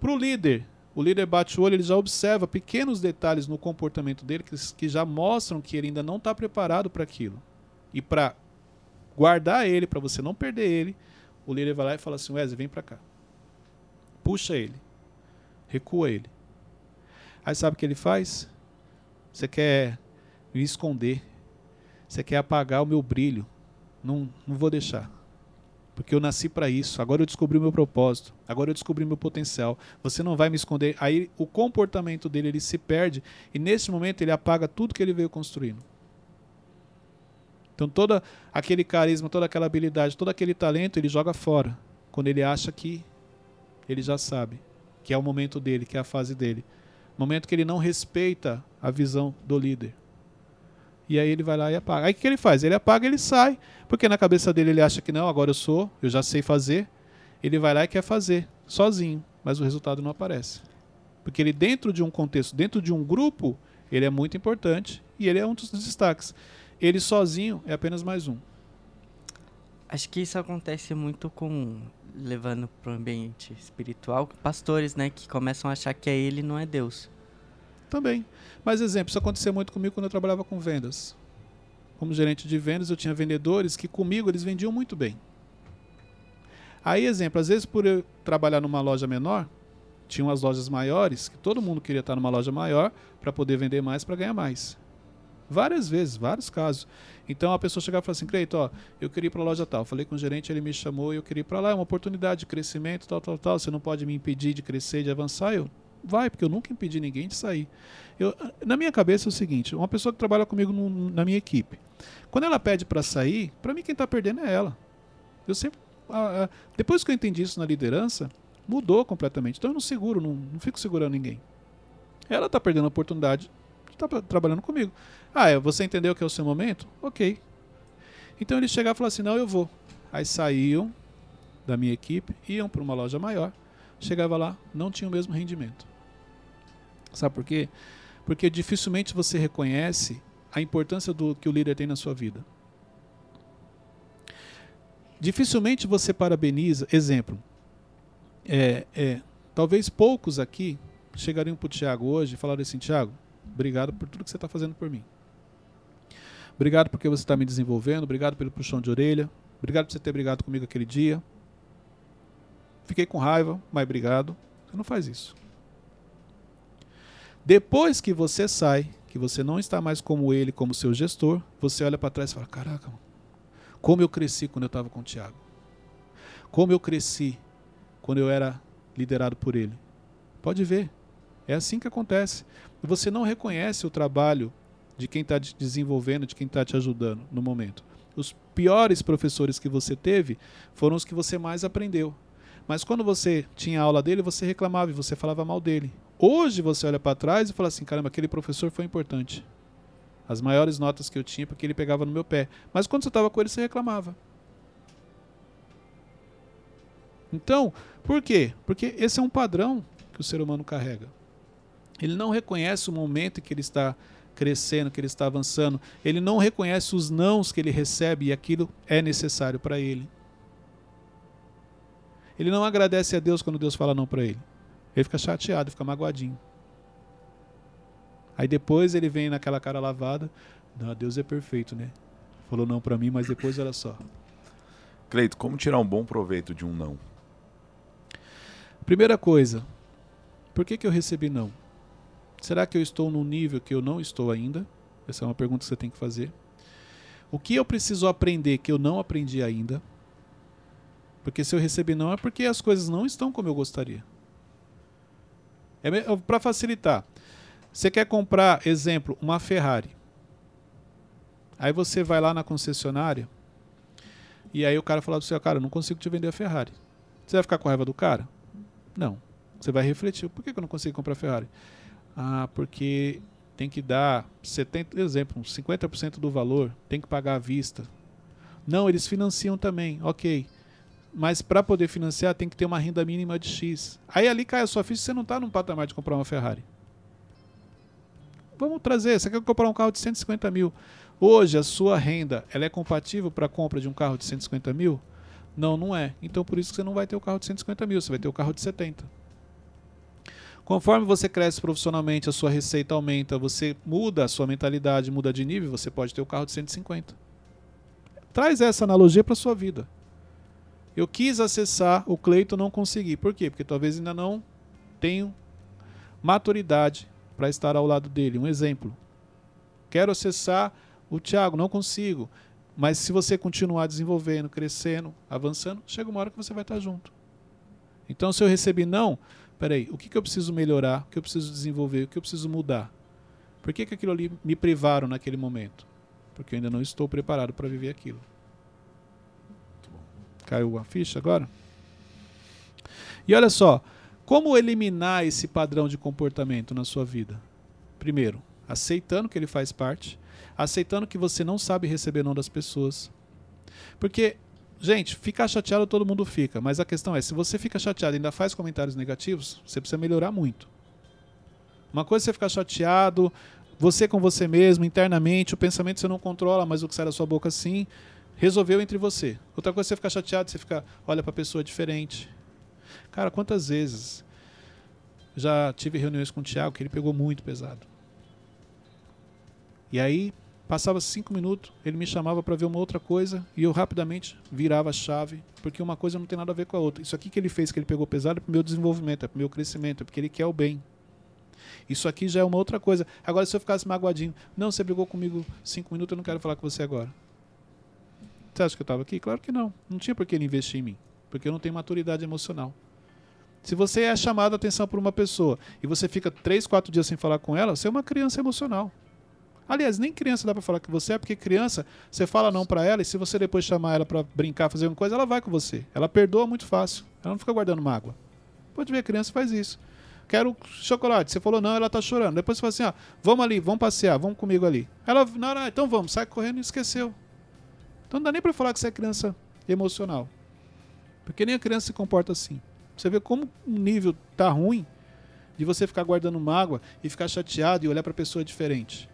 Para o líder, o líder bate o olho, ele já observa pequenos detalhes no comportamento dele que, que já mostram que ele ainda não está preparado para aquilo. E para guardar ele, para você não perder ele, o líder vai lá e fala assim: Wesley, vem para cá. Puxa ele. Recua ele. Aí sabe o que ele faz? Você quer me esconder. Você quer apagar o meu brilho. Não, não vou deixar. Porque eu nasci para isso. Agora eu descobri o meu propósito. Agora eu descobri meu potencial. Você não vai me esconder. Aí o comportamento dele ele se perde e nesse momento ele apaga tudo que ele veio construindo. Então todo aquele carisma, toda aquela habilidade, todo aquele talento ele joga fora quando ele acha que ele já sabe, que é o momento dele, que é a fase dele. Momento que ele não respeita a visão do líder. E aí ele vai lá e apaga. Aí o que ele faz? Ele apaga, ele sai, porque na cabeça dele ele acha que não, agora eu sou, eu já sei fazer. Ele vai lá e quer fazer, sozinho, mas o resultado não aparece. Porque ele dentro de um contexto, dentro de um grupo, ele é muito importante e ele é um dos destaques. Ele sozinho é apenas mais um. Acho que isso acontece muito com levando para o ambiente espiritual, pastores, né, que começam a achar que é ele, não é Deus. Também. Mas exemplo, isso acontecia muito comigo quando eu trabalhava com vendas. Como gerente de vendas, eu tinha vendedores que comigo eles vendiam muito bem. Aí, exemplo, às vezes por eu trabalhar numa loja menor, tinha umas lojas maiores, que todo mundo queria estar numa loja maior para poder vender mais, para ganhar mais. Várias vezes, vários casos. Então a pessoa chegava e falava assim, Cleito, ó, eu queria ir para a loja tal. Falei com o gerente, ele me chamou e eu queria ir para lá, é uma oportunidade de crescimento, tal, tal, tal. Você não pode me impedir de crescer, de avançar. Eu, Vai, porque eu nunca impedi ninguém de sair. Eu, na minha cabeça é o seguinte: uma pessoa que trabalha comigo no, na minha equipe, quando ela pede para sair, para mim quem está perdendo é ela. Eu sempre, ah, ah, depois que eu entendi isso na liderança, mudou completamente. Então eu não seguro, não, não fico segurando ninguém. Ela está perdendo a oportunidade de estar tá trabalhando comigo. Ah, é, você entendeu que é o seu momento? Ok. Então ele chegava e falava assim: não, eu vou. Aí saíam da minha equipe, iam para uma loja maior, chegava lá, não tinha o mesmo rendimento. Sabe por quê? Porque dificilmente você reconhece a importância do que o líder tem na sua vida. Dificilmente você parabeniza. Exemplo, é, é, talvez poucos aqui chegariam para o Tiago hoje e falariam assim: Tiago, obrigado por tudo que você está fazendo por mim. Obrigado porque você está me desenvolvendo. Obrigado pelo puxão de orelha. Obrigado por você ter brigado comigo aquele dia. Fiquei com raiva, mas obrigado. Você não faz isso. Depois que você sai, que você não está mais como ele, como seu gestor, você olha para trás e fala: Caraca, como eu cresci quando eu estava com o Tiago. Como eu cresci quando eu era liderado por ele. Pode ver. É assim que acontece. Você não reconhece o trabalho de quem está te desenvolvendo, de quem está te ajudando no momento. Os piores professores que você teve foram os que você mais aprendeu. Mas quando você tinha aula dele, você reclamava e você falava mal dele. Hoje você olha para trás e fala assim: caramba, aquele professor foi importante. As maiores notas que eu tinha porque ele pegava no meu pé. Mas quando você estava com ele, você reclamava. Então, por quê? Porque esse é um padrão que o ser humano carrega. Ele não reconhece o momento em que ele está crescendo, que ele está avançando. Ele não reconhece os nãos que ele recebe e aquilo é necessário para ele. Ele não agradece a Deus quando Deus fala não para ele. Ele fica chateado, fica magoadinho. Aí depois ele vem naquela cara lavada. Não, Deus é perfeito, né? Falou não para mim, mas depois olha só. Cleito, como tirar um bom proveito de um não? Primeira coisa, por que, que eu recebi não? Será que eu estou num nível que eu não estou ainda? Essa é uma pergunta que você tem que fazer. O que eu preciso aprender que eu não aprendi ainda? Porque se eu recebi não é porque as coisas não estão como eu gostaria. É para facilitar. Você quer comprar, exemplo, uma Ferrari. Aí você vai lá na concessionária e aí o cara fala do seu cara, não consigo te vender a Ferrari. Você vai ficar com raiva do cara? Não. Você vai refletir, por que eu não consigo comprar a Ferrari? Ah, porque tem que dar 70, exemplo, 50% do valor, tem que pagar à vista. Não, eles financiam também, ok. Mas para poder financiar tem que ter uma renda mínima de X. Aí ali cai a sua ficha, você não está num patamar de comprar uma Ferrari. Vamos trazer, você quer comprar um carro de 150 mil. Hoje a sua renda ela é compatível para a compra de um carro de 150 mil? Não, não é. Então por isso que você não vai ter o carro de 150 mil, você vai ter o carro de 70. Conforme você cresce profissionalmente, a sua receita aumenta, você muda a sua mentalidade, muda de nível, você pode ter o carro de 150. Traz essa analogia para sua vida. Eu quis acessar o Cleito, não consegui. Por quê? Porque talvez ainda não tenho maturidade para estar ao lado dele. Um exemplo. Quero acessar o Thiago, não consigo. Mas se você continuar desenvolvendo, crescendo, avançando, chega uma hora que você vai estar junto. Então, se eu recebi não, peraí, o que, que eu preciso melhorar, o que eu preciso desenvolver, o que eu preciso mudar? Por que, que aquilo ali me privaram naquele momento? Porque eu ainda não estou preparado para viver aquilo. Caiu a ficha agora? E olha só, como eliminar esse padrão de comportamento na sua vida? Primeiro, aceitando que ele faz parte, aceitando que você não sabe receber não das pessoas. Porque Gente, ficar chateado todo mundo fica, mas a questão é, se você fica chateado e ainda faz comentários negativos, você precisa melhorar muito. Uma coisa é você ficar chateado, você com você mesmo, internamente, o pensamento você não controla, mas o que sai da sua boca sim, resolveu entre você. Outra coisa é você ficar chateado, você fica, olha para pessoa diferente. Cara, quantas vezes já tive reuniões com o Thiago que ele pegou muito pesado. E aí Passava cinco minutos, ele me chamava para ver uma outra coisa e eu rapidamente virava a chave, porque uma coisa não tem nada a ver com a outra. Isso aqui que ele fez, que ele pegou pesado, é para o meu desenvolvimento, é para o meu crescimento, é porque ele quer o bem. Isso aqui já é uma outra coisa. Agora, se eu ficasse magoadinho, não, você brigou comigo cinco minutos, eu não quero falar com você agora. Você acha que eu estava aqui? Claro que não. Não tinha por que ele investir em mim, porque eu não tenho maturidade emocional. Se você é chamado a atenção por uma pessoa e você fica três, quatro dias sem falar com ela, você é uma criança emocional. Aliás, nem criança dá para falar que você é, porque criança, você fala não para ela e se você depois chamar ela para brincar, fazer alguma coisa, ela vai com você. Ela perdoa muito fácil. Ela não fica guardando mágoa. Pode ver, criança faz isso. Quero chocolate. Você falou não, ela tá chorando. Depois você fala assim: ó, vamos ali, vamos passear, vamos comigo ali. Ela, não, não, então vamos, sai correndo e esqueceu. Então não dá nem para falar que você é criança emocional. Porque nem a criança se comporta assim. Você vê como o nível tá ruim de você ficar guardando mágoa e ficar chateado e olhar para pessoa diferente.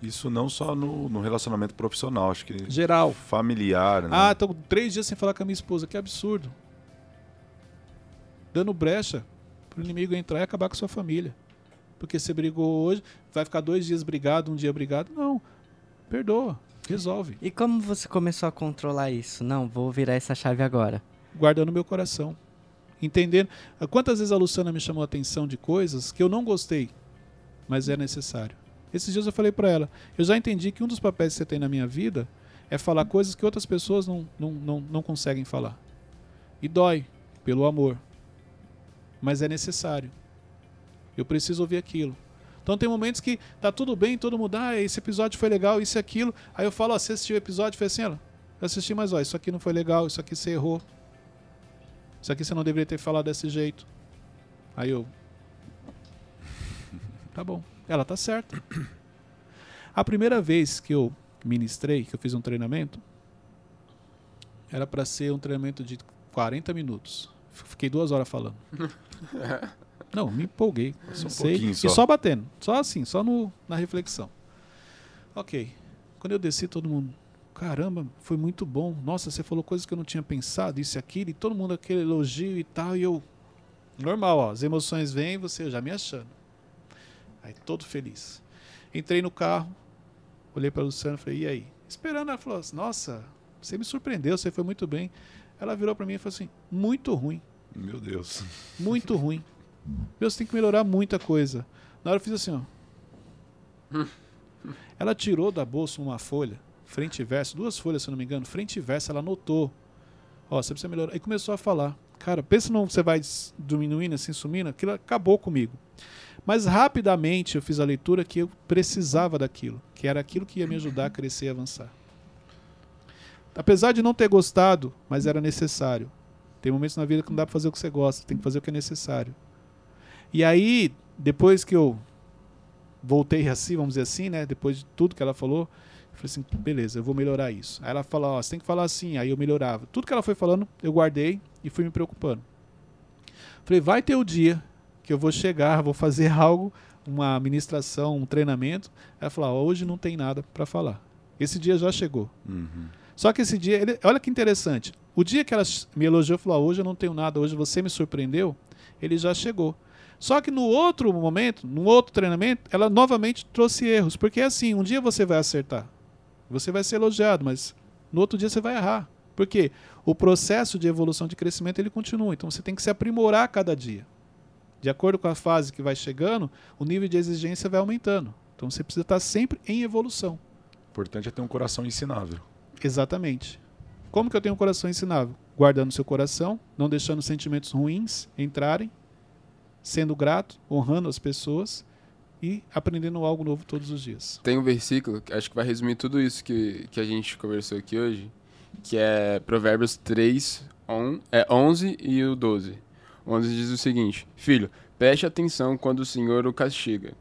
Isso não só no, no, relacionamento profissional, acho que. Geral. Familiar. Né? Ah, tô três dias sem falar com a minha esposa. Que absurdo. Dando brecha para o inimigo entrar e acabar com a sua família. Porque você brigou hoje, vai ficar dois dias brigado, um dia brigado. Não. Perdoa. Resolve. E como você começou a controlar isso? Não, vou virar essa chave agora. Guardando meu coração. Entendendo. Quantas vezes a Luciana me chamou a atenção de coisas que eu não gostei, mas é necessário. Esses dias eu falei para ela: eu já entendi que um dos papéis que você tem na minha vida é falar coisas que outras pessoas não, não, não, não conseguem falar. E dói, pelo amor. Mas é necessário. Eu preciso ouvir aquilo. Então tem momentos que tá tudo bem, todo mundo, ah, esse episódio foi legal, isso e aquilo. Aí eu falo, ó, você assistiu o episódio? Foi assim, ó, eu assisti, mas ó, isso aqui não foi legal, isso aqui você errou. Isso aqui você não deveria ter falado desse jeito. Aí eu. Tá bom. Ela tá certa. A primeira vez que eu ministrei, que eu fiz um treinamento, era para ser um treinamento de 40 minutos. Fiquei duas horas falando. Não, me empolguei. Só um sei, só. E só batendo. Só assim, só no, na reflexão. Ok. Quando eu desci, todo mundo. Caramba, foi muito bom. Nossa, você falou coisas que eu não tinha pensado, isso e aquilo, e todo mundo aquele elogio e tal, e eu. Normal, ó. As emoções vêm, você já me achando. Aí todo feliz. Entrei no carro, olhei para Luciana e falei, e aí? Esperando, ela falou assim, nossa, você me surpreendeu, você foi muito bem. Ela virou para mim e falou assim, muito ruim. Meu Deus. Muito ruim. Você tem que melhorar muita coisa. Na hora eu fiz assim, ó. Ela tirou da bolsa uma folha, frente e verso, duas folhas, se eu não me engano, frente e verso, ela anotou. Ó, você precisa melhorar. E começou a falar. Cara, pensa não você vai diminuindo, assim, sumindo, aquilo acabou comigo. Mas rapidamente eu fiz a leitura que eu precisava daquilo, que era aquilo que ia me ajudar a crescer e avançar. Apesar de não ter gostado, mas era necessário. Tem momentos na vida que não dá para fazer o que você gosta, tem que fazer o que é necessário. E aí, depois que eu voltei assim, vamos dizer assim, né, depois de tudo que ela falou, eu falei assim, beleza, eu vou melhorar isso. Aí ela falou, ó, você tem que falar assim, aí eu melhorava. Tudo que ela foi falando, eu guardei e fui me preocupando. Falei, vai ter o dia que eu vou chegar, vou fazer algo, uma ministração, um treinamento. Ela falou: hoje não tem nada para falar. Esse dia já chegou. Uhum. Só que esse dia, ele, olha que interessante. O dia que ela me elogiou, falou: hoje eu não tenho nada, hoje você me surpreendeu, ele já chegou. Só que no outro momento, no outro treinamento, ela novamente trouxe erros. Porque é assim, um dia você vai acertar, você vai ser elogiado, mas no outro dia você vai errar. Porque o processo de evolução, de crescimento, ele continua. Então você tem que se aprimorar cada dia de acordo com a fase que vai chegando, o nível de exigência vai aumentando. Então você precisa estar sempre em evolução. O importante é ter um coração ensinável. Exatamente. Como que eu tenho um coração ensinável? Guardando seu coração, não deixando sentimentos ruins entrarem, sendo grato, honrando as pessoas e aprendendo algo novo todos os dias. Tem um versículo que acho que vai resumir tudo isso que, que a gente conversou aqui hoje, que é Provérbios 3, on, é 11 e o 12 onde diz o seguinte: Filho, preste atenção quando o Senhor o castiga,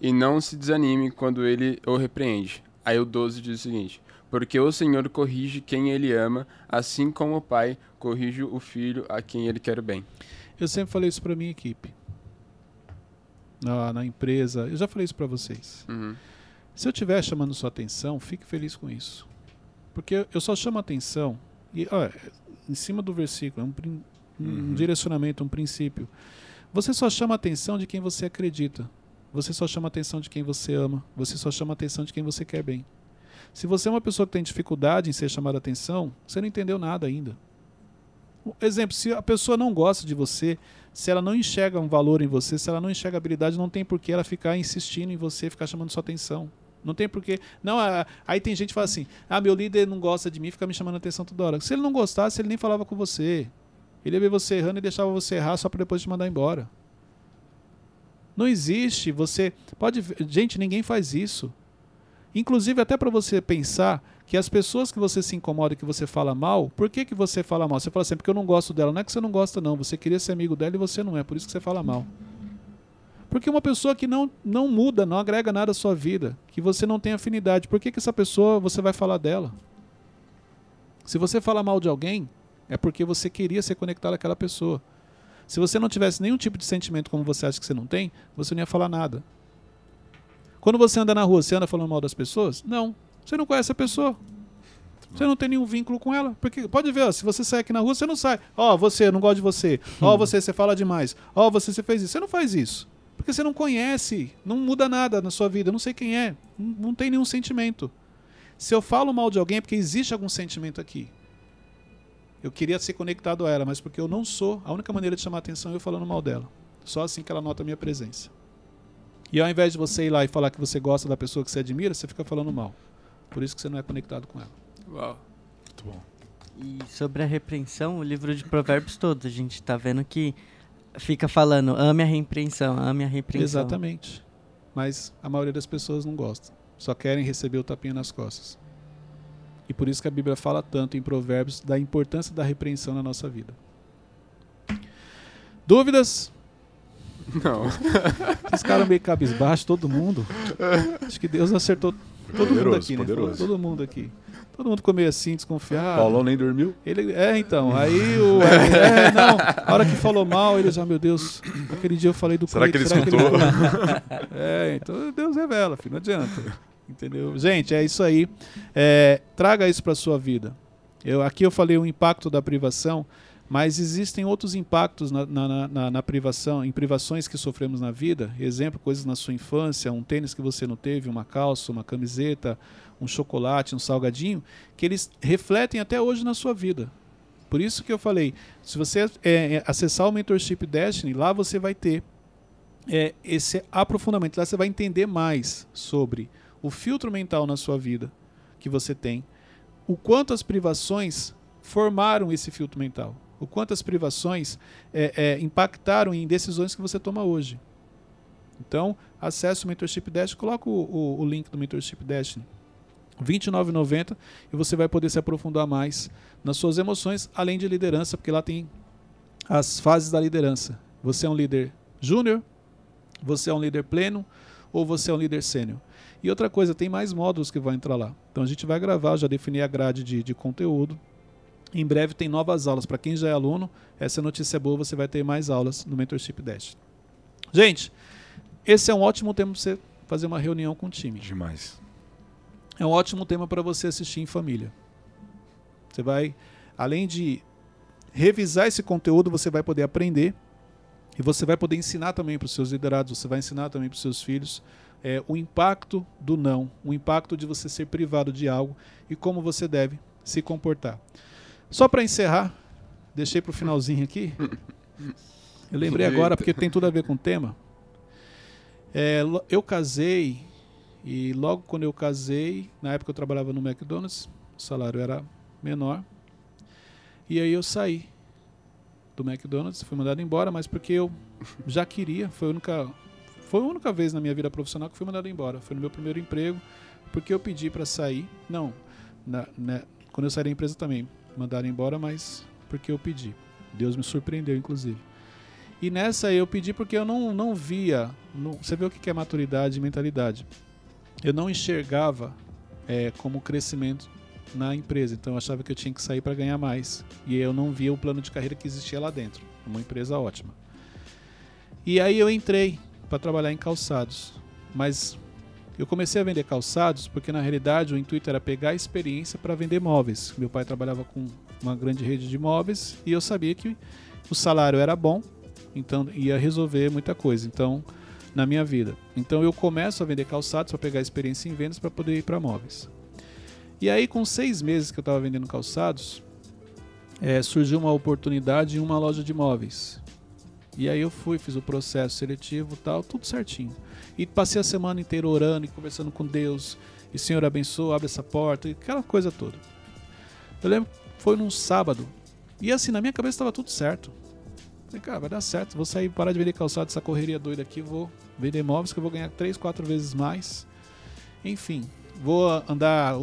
e não se desanime quando ele o repreende. Aí o 12 diz o seguinte: Porque o Senhor corrige quem ele ama, assim como o pai corrige o filho a quem ele quer bem. Eu sempre falei isso para minha equipe. Na, na, empresa, eu já falei isso para vocês. Uhum. Se eu estiver chamando sua atenção, fique feliz com isso. Porque eu só chamo atenção, e ó, em cima do versículo, é um, um uhum. direcionamento, um princípio. Você só chama a atenção de quem você acredita. Você só chama a atenção de quem você ama. Você só chama a atenção de quem você quer bem. Se você é uma pessoa que tem dificuldade em ser chamada a atenção, você não entendeu nada ainda. Exemplo, se a pessoa não gosta de você, se ela não enxerga um valor em você, se ela não enxerga habilidade, não tem por que ela ficar insistindo em você, ficar chamando sua atenção. Não tem porquê. Não, aí tem gente que fala assim: ah, meu líder não gosta de mim, fica me chamando atenção toda hora. Se ele não gostasse, ele nem falava com você. Ele ia ver você errando e deixava você errar só para depois te mandar embora. Não existe, você pode, gente, ninguém faz isso. Inclusive até para você pensar que as pessoas que você se incomoda, que você fala mal, por que, que você fala mal? Você fala assim, porque eu não gosto dela. Não é que você não gosta, não. Você queria ser amigo dela e você não é, por isso que você fala mal. Porque uma pessoa que não, não muda, não agrega nada à sua vida, que você não tem afinidade, por que, que essa pessoa você vai falar dela? Se você fala mal de alguém, é porque você queria ser conectado àquela pessoa. Se você não tivesse nenhum tipo de sentimento como você acha que você não tem, você não ia falar nada. Quando você anda na rua, você anda falando mal das pessoas? Não. Você não conhece a pessoa. Você não tem nenhum vínculo com ela. Porque pode ver, ó, se você sai aqui na rua, você não sai. Ó, oh, você, eu não gosto de você. Ó, oh, você, você fala demais. Ó, oh, você, você fez isso. Você não faz isso. Porque você não conhece. Não muda nada na sua vida. Eu não sei quem é. Não, não tem nenhum sentimento. Se eu falo mal de alguém é porque existe algum sentimento aqui. Eu queria ser conectado a ela, mas porque eu não sou, a única maneira de chamar atenção é eu falando mal dela. Só assim que ela nota a minha presença. E ao invés de você ir lá e falar que você gosta da pessoa que você admira, você fica falando mal. Por isso que você não é conectado com ela. Uau. Muito bom. E sobre a repreensão, o livro de provérbios todo, a gente está vendo que fica falando, ame a repreensão, ame a repreensão. Exatamente. Mas a maioria das pessoas não gosta. Só querem receber o tapinha nas costas. E por isso que a Bíblia fala tanto em Provérbios da importância da repreensão na nossa vida. Dúvidas? Não. Esses caras meio cabisbaixo, todo mundo. Acho que Deus acertou todo Poderoso, mundo aqui, né? poderoso. Todo mundo aqui. Todo mundo ficou meio assim, desconfiado. Paulão nem dormiu? Ele, é, então. Aí o. É, é, não. A hora que falou mal, ele já, meu Deus, aquele dia eu falei do Será que ele escutou? É, então Deus revela, filho, não adianta. Entendeu? Gente, é isso aí. É, traga isso para sua vida. Eu, aqui eu falei o impacto da privação, mas existem outros impactos na, na, na, na privação, em privações que sofremos na vida. Exemplo, coisas na sua infância, um tênis que você não teve, uma calça, uma camiseta, um chocolate, um salgadinho, que eles refletem até hoje na sua vida. Por isso que eu falei, se você é, é, acessar o Mentorship Destiny, lá você vai ter é, esse aprofundamento, lá você vai entender mais sobre o filtro mental na sua vida que você tem, o quanto as privações formaram esse filtro mental, o quanto as privações é, é, impactaram em decisões que você toma hoje. Então, acesse o Mentorship Destiny, coloca o, o, o link do Mentorship Destiny. R$ 29,90 e você vai poder se aprofundar mais nas suas emoções, além de liderança, porque lá tem as fases da liderança. Você é um líder júnior, você é um líder pleno ou você é um líder sênior. E outra coisa, tem mais módulos que vão entrar lá. Então a gente vai gravar, já defini a grade de, de conteúdo. Em breve tem novas aulas. Para quem já é aluno, essa notícia é boa, você vai ter mais aulas no Mentorship Dash. Gente, esse é um ótimo tempo para você fazer uma reunião com o time. Demais. É um ótimo tema para você assistir em família. Você vai, além de revisar esse conteúdo, você vai poder aprender e você vai poder ensinar também para os seus liderados, você vai ensinar também para os seus filhos é, o impacto do não, o impacto de você ser privado de algo e como você deve se comportar. Só para encerrar, deixei para o finalzinho aqui. Eu lembrei agora porque tem tudo a ver com o tema. É, eu casei e logo quando eu casei, na época eu trabalhava no McDonald's, o salário era menor. E aí eu saí do McDonald's, fui mandado embora, mas porque eu já queria, foi a única foi a única vez na minha vida profissional que fui mandado embora. Foi no meu primeiro emprego, porque eu pedi para sair. Não, na- né, quando eu saí da empresa também mandaram embora, mas porque eu pedi. Deus me surpreendeu, inclusive. E nessa eu pedi porque eu não, não via. não- você vê o que é maturidade e mentalidade. Eu não enxergava é, como crescimento na empresa. Então eu achava que eu tinha que sair para ganhar mais. E eu não via o plano de carreira que existia lá dentro. Uma empresa ótima. E aí eu entrei para trabalhar em calçados. Mas eu comecei a vender calçados porque na realidade o intuito era pegar a experiência para vender móveis. Meu pai trabalhava com uma grande rede de móveis e eu sabia que o salário era bom, então ia resolver muita coisa. Então, na minha vida. Então eu começo a vender calçados para pegar experiência em vendas para poder ir para móveis. E aí, com seis meses que eu estava vendendo calçados, eh, surgiu uma oportunidade em uma loja de móveis. E aí eu fui, fiz o processo seletivo tal, tudo certinho. E passei a semana inteira orando e conversando com Deus. E Senhor abençoa, abre essa porta, e aquela coisa toda. Eu lembro, foi num sábado, E assim, na minha cabeça estava tudo certo. Falei, cara, vai dar certo. Vou sair, parar de vender calçado, essa correria doida aqui. Vou vender móveis que eu vou ganhar três, quatro vezes mais. Enfim, vou andar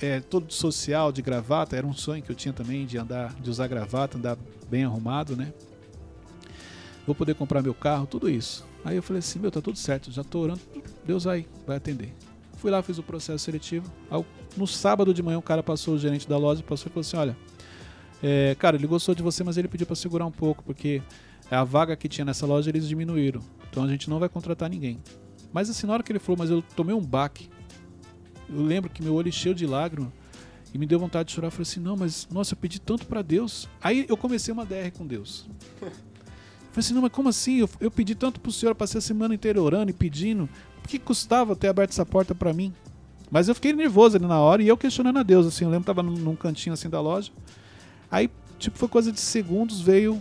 é, todo social, de gravata. Era um sonho que eu tinha também de andar, de usar gravata, andar bem arrumado, né? Vou poder comprar meu carro, tudo isso. Aí eu falei assim, meu, tá tudo certo, já tô orando, Deus vai, vai atender. Fui lá, fiz o processo seletivo. No sábado de manhã, o cara passou, o gerente da loja, passou e falou assim: Olha, é, cara, ele gostou de você, mas ele pediu para segurar um pouco, porque a vaga que tinha nessa loja eles diminuíram. Então a gente não vai contratar ninguém. Mas assim, na hora que ele falou, mas eu tomei um baque. Eu lembro que meu olho encheu de lágrimas e me deu vontade de chorar. Eu falei assim: Não, mas nossa, eu pedi tanto para Deus. Aí eu comecei uma DR com Deus. Falei assim, não, mas como assim? Eu, eu pedi tanto pro senhor, passei a semana inteira orando e pedindo. Por que custava ter aberto essa porta para mim? Mas eu fiquei nervoso ali na hora e eu questionando a Deus, assim, eu lembro que tava num, num cantinho assim da loja. Aí, tipo, foi coisa de segundos, veio,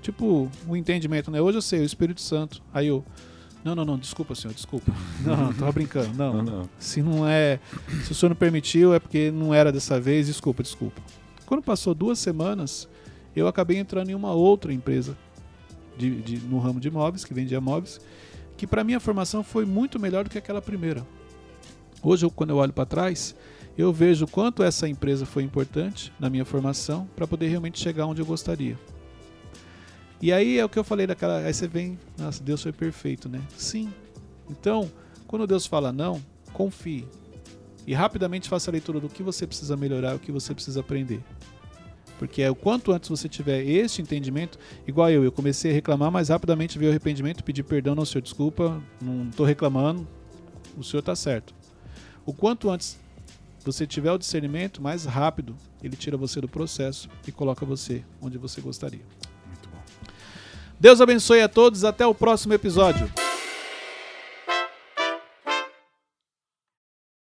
tipo, o um entendimento, né? Hoje eu sei, o Espírito Santo. Aí eu, não, não, não, desculpa, senhor, desculpa. Não, não, tava brincando. Não, não, não. Se não é. Se o senhor não permitiu, é porque não era dessa vez, desculpa, desculpa. Quando passou duas semanas, eu acabei entrando em uma outra empresa de, de, no ramo de imóveis, que vendia móveis, que para minha formação foi muito melhor do que aquela primeira. Hoje, eu, quando eu olho para trás, eu vejo quanto essa empresa foi importante na minha formação para poder realmente chegar onde eu gostaria. E aí é o que eu falei daquela. Aí você vem, nossa, Deus foi perfeito, né? Sim. Então, quando Deus fala não, confie. E rapidamente faça a leitura do que você precisa melhorar, o que você precisa aprender. Porque é o quanto antes você tiver este entendimento, igual eu, eu comecei a reclamar, mas rapidamente veio o arrependimento, pedir perdão, não, senhor, desculpa, não estou reclamando, o senhor está certo. O quanto antes você tiver o discernimento, mais rápido ele tira você do processo e coloca você onde você gostaria. Muito bom. Deus abençoe a todos, até o próximo episódio.